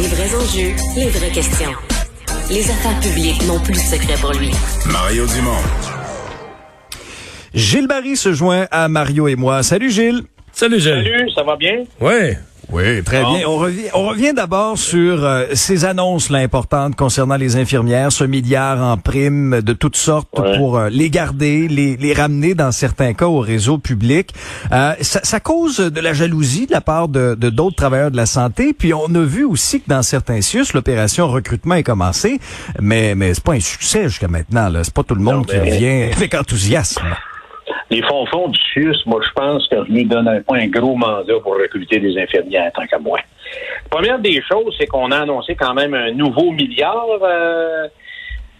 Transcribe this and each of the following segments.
Les vrais enjeux, les vraies questions. Les affaires publiques n'ont plus de secret pour lui. Mario Dumont. Gilles Barry se joint à Mario et moi. Salut Gilles. Salut Gilles. Salut, ça va bien? Ouais. Oui, très bien. On revient, on revient d'abord sur euh, ces annonces là, importantes concernant les infirmières, ce milliard en primes de toutes sortes Ouais. pour euh, les garder, les, les ramener dans certains cas au réseau public. Euh, ça, ça cause de la jalousie de la part de de d'autres travailleurs de la santé. Puis on a vu aussi que dans certains CIUS, l'opération recrutement est commencée, mais mais c'est pas un succès jusqu'à maintenant. Là, c'est pas tout le monde Non, qui revient avec enthousiasme. Les fonds du CIUS, moi, je pense que je lui donne pas un gros mandat pour recruter des infirmières, tant qu'à moi. Première des choses, c'est qu'on a annoncé quand même un nouveau milliard. euh,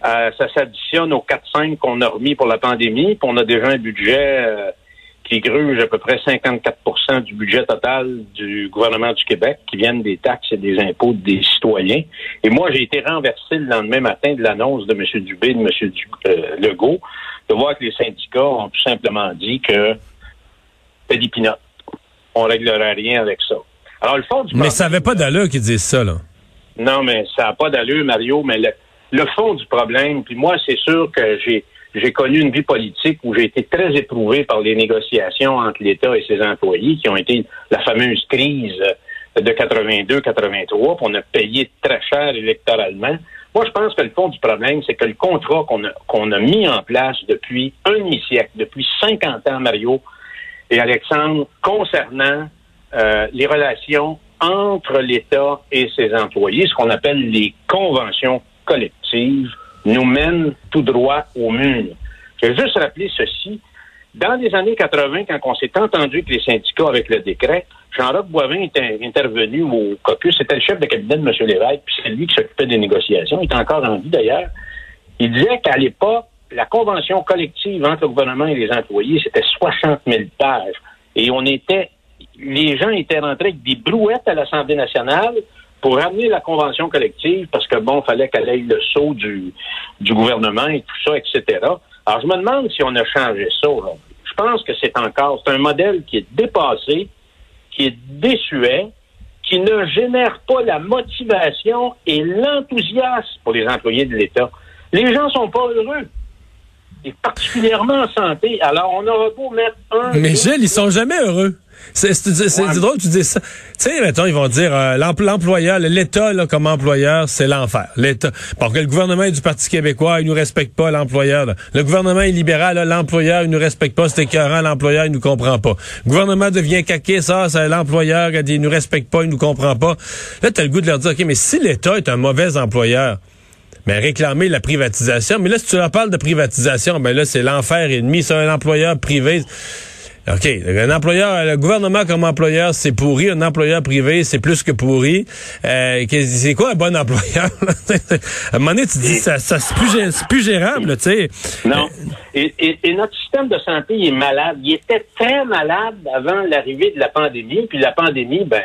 euh, ça s'additionne aux 4-5 qu'on a remis pour la pandémie. Puis on a déjà un budget euh, qui gruge à peu près 54 du budget total du gouvernement du Québec, qui viennent des taxes et des impôts des citoyens. Et moi, j'ai été renversé le lendemain matin de l'annonce de M. Dubé et de M. Du- euh, Legault de voir que les syndicats ont tout simplement dit que c'est des pinottes. On réglerait rien avec ça. Alors, le fond du Mais problème- ça avait pas d'allure qu'ils disent ça, là. non, mais ça n'a pas d'allure, Mario, mais le, le fond du problème, puis moi, c'est sûr que j'ai j'ai connu une vie politique où j'ai été très éprouvé par les négociations entre l'État et ses employés, qui ont été la fameuse crise de 82-83, puis on a payé très cher électoralement. Moi, je pense que le fond du problème, c'est que le contrat qu'on a, qu'on a mis en place depuis un demi-siècle, depuis 50 ans, Mario et Alexandre, concernant euh, les relations entre l'État et ses employés, ce qu'on appelle les conventions collectives, nous mène tout droit au mur. Je vais juste rappeler ceci. Dans les années 80, quand on s'est entendu avec les syndicats avec le décret, Jean-Roch Boivin était intervenu au caucus. C'était le chef de cabinet de M. Lévesque, puis c'est lui qui s'occupait des négociations. Il est encore en vie d'ailleurs. Il disait qu'à l'époque, la convention collective entre le gouvernement et les employés, c'était 60 000 pages. Et on était, les gens étaient rentrés avec des brouettes à l'Assemblée nationale pour ramener la convention collective parce que bon, fallait qu'elle aille le saut du, du gouvernement et tout ça, etc. Alors, je me demande si on a changé ça aujourd'hui. Je pense que c'est encore, c'est un modèle qui est dépassé, qui est désuet, qui ne génère pas la motivation et l'enthousiasme pour les employés de l'État. Les gens sont pas heureux. Et particulièrement en santé. Alors, on aura beau mettre un... Mais Gilles, ils sont jamais heureux. C'est c'est- c'est- c'est Ouais. drôle que tu dis ça. Tu sais, mettons, ils vont dire euh, l'empl- l'employeur, l'État comme employeur, c'est l'enfer. L'État. Parce que le gouvernement est du Parti québécois, il nous respecte pas, l'employeur. Le gouvernement est libéral, l'employeur, il nous respecte pas, c'est écœurant, l'employeur, il nous comprend pas. Le gouvernement devient caqué, ça, c'est l'employeur, il dit, il nous respecte pas, il nous comprend pas. Là, t'as le goût de leur dire, OK, mais si l'État est un mauvais employeur, mais réclamer la privatisation. Mais là, si tu leur parles de privatisation, ben là, c'est l'enfer ennemi. C'est un employeur privé. OK, un employeur, le gouvernement comme employeur, c'est pourri. Un employeur privé, c'est plus que pourri. Euh, c'est quoi un bon employeur? à un moment donné, tu dis, ça, c'est plus, gérable, tu sais. Non. Et, notre système de santé il est malade. Il était très malade avant l'arrivée de la pandémie. Puis la pandémie, ben,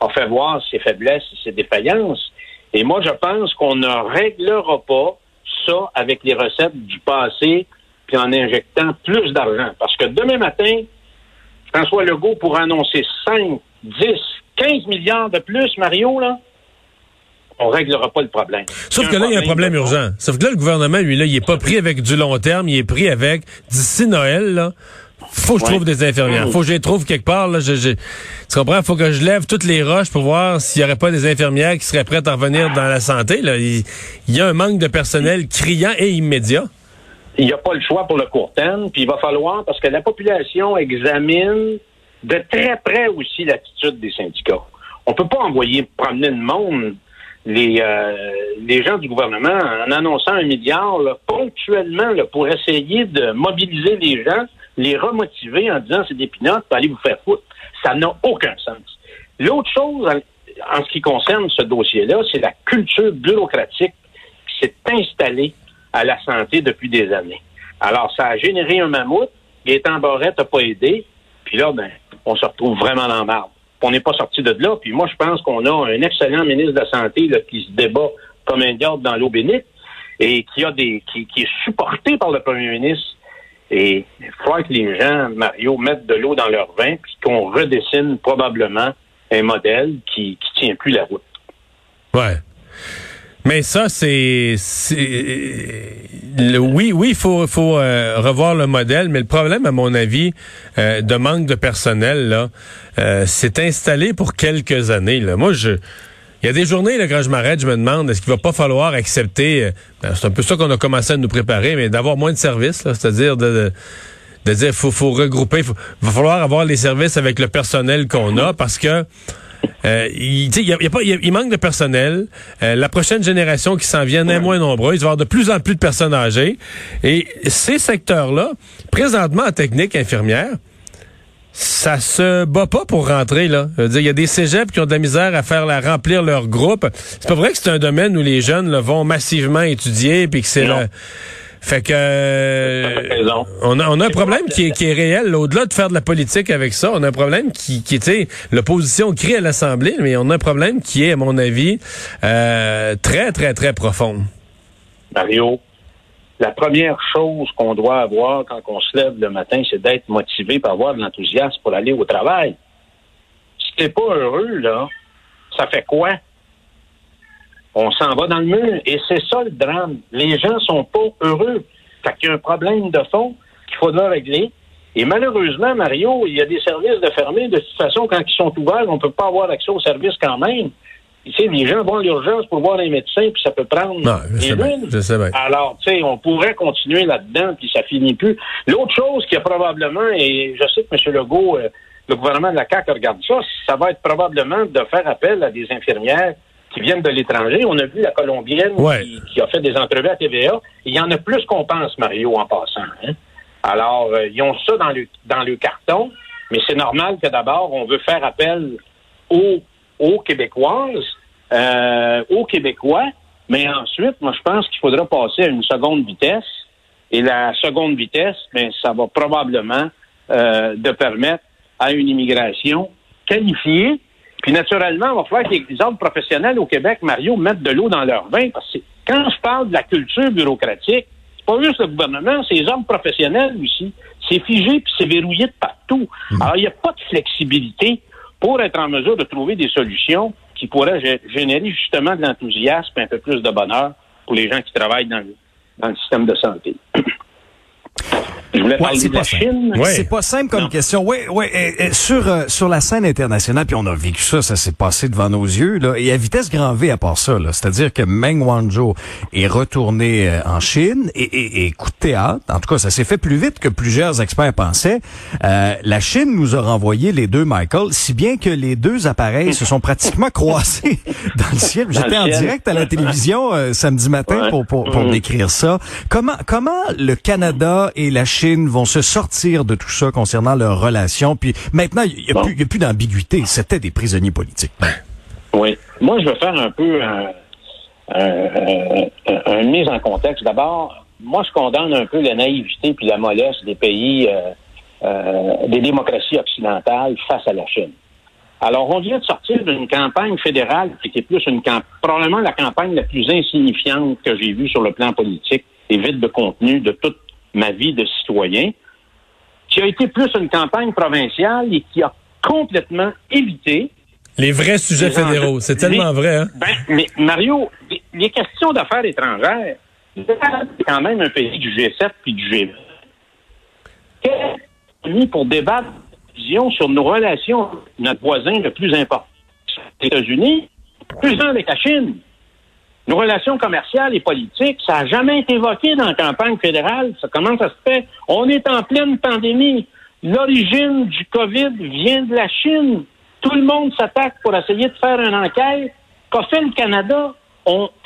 a fait voir ses faiblesses et ses défaillances. Et moi, je pense qu'on ne réglera pas ça avec les recettes du passé puis en injectant plus d'argent. Parce que demain matin, François Legault pourra annoncer 5, 10, 15 milliards de plus, Mario, là. On réglera pas le problème. Sauf que là, il y a un problème urgent. Sauf que là, le gouvernement, lui, là, il est pas pris avec du long terme, il est pris avec d'ici Noël, là. Faut que je Ouais. trouve des infirmières. Faut que je les trouve quelque part, là. Je, je- tu comprends? Faut que je lève toutes les roches pour voir s'il y aurait pas des infirmières qui seraient prêtes à revenir dans la santé, là. Il, il y a un manque de personnel criant et immédiat. Il n'y a pas le choix pour le court terme, puis il va falloir, parce que la population examine de très près aussi l'attitude des syndicats. On peut pas envoyer promener le monde les, euh, les gens du gouvernement en annonçant un milliard là, ponctuellement là, pour essayer de mobiliser les gens, les remotiver en disant c'est des pinottes, allez vous faire foutre. Ça n'a aucun sens. L'autre chose, en ce qui concerne ce dossier-là, c'est la culture bureaucratique qui s'est installée à la santé depuis des années. Alors, ça a généré un mammouth. Gaétan Barrette n'a pas aidé. Puis là, ben, on se retrouve vraiment dans marbre. On n'est pas sorti de là. Puis moi, je pense qu'on a un excellent ministre de la Santé qui se débat comme un diable dans l'eau bénite et qui a des qui, est supporté par le premier ministre. Et il faudra que les gens, Mario, mettent de l'eau dans leur vin puis qu'on redessine probablement un modèle qui qui tient plus la route. Ouais. Mais ça, c'est, oui, oui, il faut, faut euh, revoir le modèle. Mais le problème, à mon avis, euh, de manque de personnel là, euh, c'est installé pour quelques années. Là. Moi, je, il y a des journées là, quand je m'arrête, je me demande est-ce qu'il va pas falloir accepter. Ben, c'est un peu ça qu'on a commencé à nous préparer, mais d'avoir moins de services, c'est-à-dire de, de, dire faut, faut regrouper, il va falloir avoir les services avec le personnel qu'on a parce que euh, il, y a, pas, il, manque de personnel. Euh, la prochaine génération qui s'en vient est moins nombreuse. Il va y avoir de plus en plus de personnes âgées. Et ces secteurs-là, présentement en technique infirmière, ça se bat pas pour rentrer là. il y a des cégeps qui ont de la misère à faire la remplir leur groupe. C'est pas vrai que c'est un domaine où les jeunes vont massivement étudier puis que c'est fait que euh, on a, on a un problème qui est, qui est réel. Au-delà de faire de la politique avec ça, on a un problème qui, qui était l'opposition crie à l'Assemblée, mais on a un problème qui est, à mon avis, euh, très, très, très profond. Mario, la première chose qu'on doit avoir quand on se lève le matin, c'est d'être motivé par avoir de l'enthousiasme pour aller au travail. Si t'es pas heureux, là, ça fait quoi? On s'en va dans le mur. Et c'est ça le drame. Les gens sont pas heureux. Fait qu'il y a un problème de fond qu'il faudra régler. Et malheureusement, Mario, il y a des services de fermés. De toute façon, quand ils sont ouverts, on ne peut pas avoir accès aux services quand même. Tu sais, les gens vont à l'urgence pour voir un médecin, puis ça peut prendre non, je sais Alors, tu sais, on pourrait continuer là-dedans, puis ça finit plus. L'autre chose qui a probablement, et je sais que M. Legault, euh, le gouvernement de la CAQ regarde ça, ça va être probablement de faire appel à des infirmières qui viennent de l'étranger. On a vu la Colombienne qui, a fait des entrevues à TVA. Il y en a plus qu'on pense, Mario, en passant. Hein. Alors, euh, ils ont ça dans le, dans le carton, mais c'est normal que d'abord, on veut faire appel aux, aux Québécoises, euh, aux Québécois, mais ensuite, moi, je pense qu'il faudra passer à une seconde vitesse. Et la seconde vitesse, mais ça va probablement euh, de permettre à une immigration qualifiée puis naturellement, il va falloir que les hommes professionnels au Québec, Mario, mettent de l'eau dans leur vin. Parce que quand je parle de la culture bureaucratique, c'est pas juste le gouvernement, c'est les hommes professionnels aussi. C'est figé puis c'est verrouillé de partout. Hmm. Alors, il n'y a pas de flexibilité pour être en mesure de trouver des solutions qui pourraient générer justement de l'enthousiasme et un peu plus de bonheur pour les gens qui travaillent dans le système de santé. C'est pas simple comme question. Oui, oui. sur euh, sur la scène internationale, puis on a vécu ça, ça s'est passé devant nos yeux. Là, et à vitesse grand V à part ça, c'est-à-dire que Meng Wanzhou est retourné euh, en Chine et, et, coup de théâtre. En tout cas, ça s'est fait plus vite que plusieurs experts pensaient. Euh, la Chine nous a renvoyé les deux Michael, si bien que les deux appareils se sont pratiquement croisés dans le ciel. J'étais en direct à la télévision samedi matin pour pour, pour mm. décrire ça. Comment comment le Canada et la Chine vont se sortir de tout ça concernant leurs relations. Puis maintenant, il n'y a, plus, plus d'ambiguïté. C'était des prisonniers politiques. Oui. Moi, je vais faire un peu une mise en contexte. D'abord, moi, je condamne un peu la naïveté puis la mollesse des pays, euh, euh, des démocraties occidentales face à la Chine. Alors, on vient de sortir d'une campagne fédérale qui était plus une campagne, probablement la campagne la plus insignifiante que j'ai vue sur le plan politique et vide de contenu de toute ma vie de citoyen, qui a été plus une campagne provinciale et qui a complètement évité les vrais sujets fédéraux. C'est tellement vrai. Hein? Ben, mais Mario, les, questions d'affaires étrangères, c'est quand même un pays du G7 puis du G20. Quel pour débattre sur nos relations notre voisin le plus important, les États-Unis, plus avec la Chine. Nos relations commerciales et politiques, ça n'a jamais été évoqué dans la campagne fédérale. Ça, comment ça se fait? On est en pleine pandémie. L'origine du COVID vient de la Chine. Tout le monde s'attaque pour essayer de faire une enquête. Qu'a fait le Canada?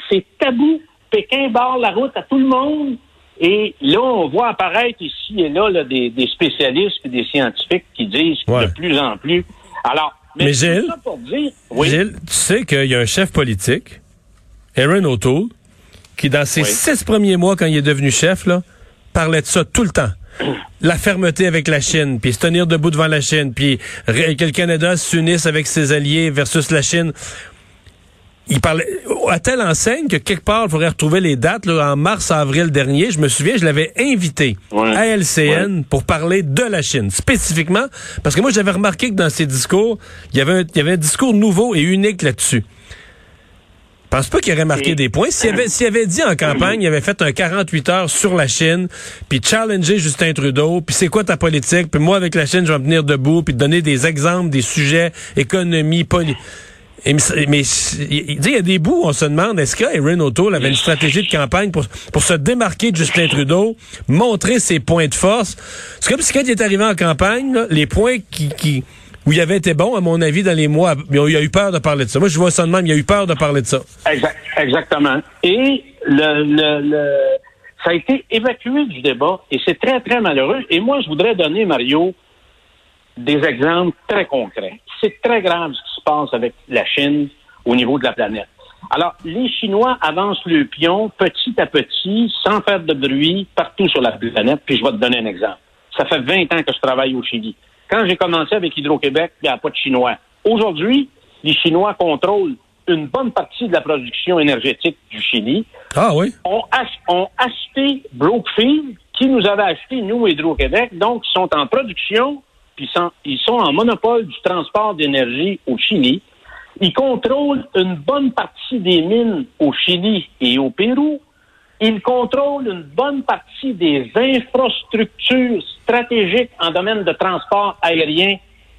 C'est tabou. Pékin barre la route à tout le monde. Et là, on voit apparaître ici et là, des, spécialistes et des scientifiques qui disent de plus en plus. Alors, mais, Gilles, Gilles, tu sais qu'il y a un chef politique Aaron O'Toole, qui dans ses six premiers mois, quand il est devenu chef, là, parlait de ça tout le temps. La fermeté avec la Chine, puis se tenir debout devant la Chine, puis que le Canada s'unisse avec ses alliés versus la Chine. Il parlait à telle enseigne que quelque part, il faudrait retrouver les dates. en mars-avril dernier, je me souviens, je l'avais invité à LCN pour parler de la Chine, spécifiquement, parce que moi, j'avais remarqué que dans ses discours, il y avait il y avait un discours nouveau et unique là-dessus. Pense pas qu'il aurait marqué des points. S'il avait, s'il avait dit en campagne, il avait fait un 48 heures sur la Chine, puis challenger Justin Trudeau, puis c'est quoi ta politique, puis moi avec la Chine, je vais me tenir debout, puis donner des exemples, des sujets, économie, politique. mais il y a des bouts, on se demande, est-ce que Erin O'Toole avait une stratégie de campagne pour, pour se démarquer de Justin Trudeau, montrer ses points de force? C'est comme si quand il est arrivé en campagne, les points qui, qui, où il avait été bon, à mon avis, dans les mois. Mais il a eu peur de parler de ça. Moi, je vois ça de même, il a eu peur de parler de ça. exactement. Et le, le, le, ça a été évacué du débat et c'est très, très malheureux. Et moi, je voudrais donner, Mario, des exemples très concrets. C'est très grave ce qui se passe avec la Chine au niveau de la planète. Alors, les Chinois avancent le pion petit à petit, sans faire de bruit, partout sur la planète. Puis je vais te donner un exemple. Ça fait 20 ans que je travaille au Chili. Quand j'ai commencé avec Hydro-Québec, il n'y a pas de Chinois. Aujourd'hui, les Chinois contrôlent une bonne partie de la production énergétique du Chili. Ah oui? On ont acheté Brookfield, qui nous avait acheté, nous, Hydro-Québec. Donc, ils sont en production, puis ils sont en monopole du transport d'énergie au Chili. Ils contrôlent une bonne partie des mines au Chili et au Pérou. Il contrôle une bonne partie des infrastructures stratégiques en domaine de transport aérien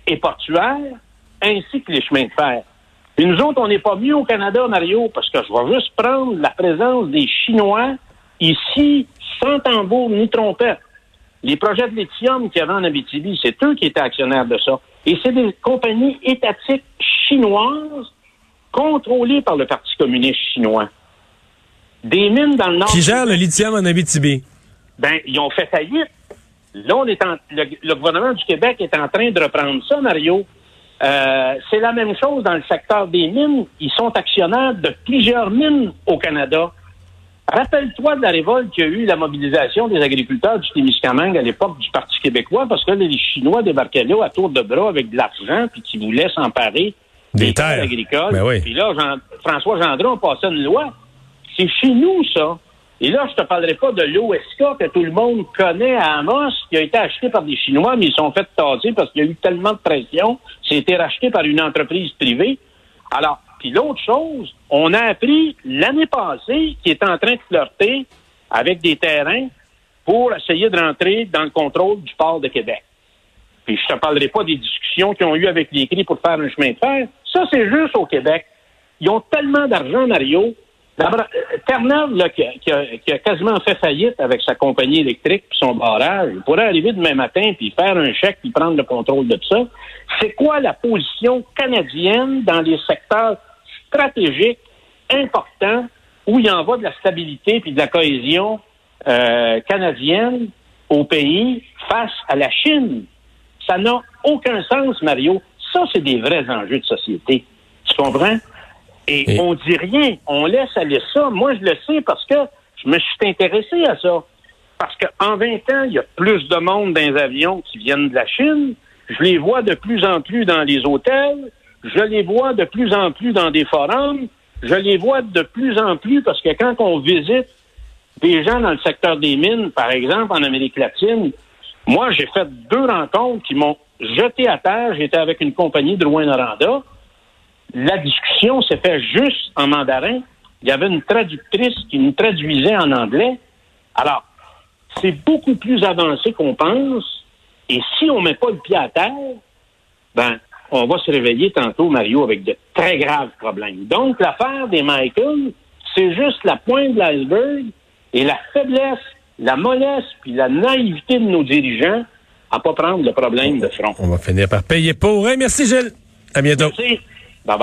et portuaire, ainsi que les chemins de fer. Et nous autres, on n'est pas mieux au Canada, Mario, parce que je vais juste prendre la présence des Chinois ici, sans tambour ni trompette. Les projets de lithium qu'il y avait en Abitibi, c'est eux qui étaient actionnaires de ça. Et c'est des compagnies étatiques chinoises contrôlées par le Parti communiste chinois des mines dans le nord. Qui gère le lithium en Abitibi? Ben, ils ont fait faillite. Là, on est en, le, gouvernement du Québec est en train de reprendre ça, Mario. Euh, c'est la même chose dans le secteur des mines. Ils sont actionnaires de plusieurs mines au Canada. Rappelle-toi de la révolte qu'il y a eu, la mobilisation des agriculteurs du Témiscamingue à l'époque du Parti québécois, parce que les Chinois débarquaient là à tour de bras avec de l'argent, puis qui voulaient s'emparer des, terres agricoles. Ben puis là, François Gendron passé une loi c'est chez nous, ça. Et là, je te parlerai pas de l'OSK que tout le monde connaît à Amos, qui a été acheté par des Chinois, mais ils sont fait tasser parce qu'il y a eu tellement de pression. Été racheté par une entreprise privée. Alors, puis l'autre chose, on a appris l'année passée qu'il est en train de flirter avec des terrains pour essayer de rentrer dans le contrôle du port de Québec. Puis je te parlerai pas des discussions qu'ils ont eues avec les CRI pour faire un chemin de fer. Ça, c'est juste au Québec. Ils ont tellement d'argent, Mario, D'abord, Terre-Neuve, qui, a, quasiment fait faillite avec sa compagnie électrique puis son barrage, il pourrait arriver demain matin puis faire un chèque puis prendre le contrôle de tout ça. C'est quoi la position canadienne dans les secteurs stratégiques importants où il en va de la stabilité puis de la cohésion euh, canadienne au pays face à la Chine? Ça n'a aucun sens, Mario. Ça, c'est des vrais enjeux de société. Tu comprends? Et, on dit rien, on laisse aller ça. Moi, je le sais parce que je me suis intéressé à ça. Parce qu'en 20 ans, il y a plus de monde dans les avions qui viennent de la Chine. Je les vois de plus en plus dans les hôtels. Je les vois de plus en plus dans des forums. Je les vois de plus en plus parce que quand on visite des gens dans le secteur des mines, par exemple en Amérique latine, moi, j'ai fait deux rencontres qui m'ont jeté à terre. J'étais avec une compagnie de Rouen-Noranda la discussion s'est faite juste en mandarin. Il y avait une traductrice qui nous traduisait en anglais. Alors, c'est beaucoup plus avancé qu'on pense. Et si on met pas le pied à terre, ben, on va se réveiller tantôt, Mario, avec de très graves problèmes. Donc, l'affaire des Michael, c'est juste la pointe de l'iceberg et la faiblesse, la mollesse puis la naïveté de nos dirigeants à pas prendre le problème de front. On va finir par payer pour. Merci, Gilles. À bientôt. Merci.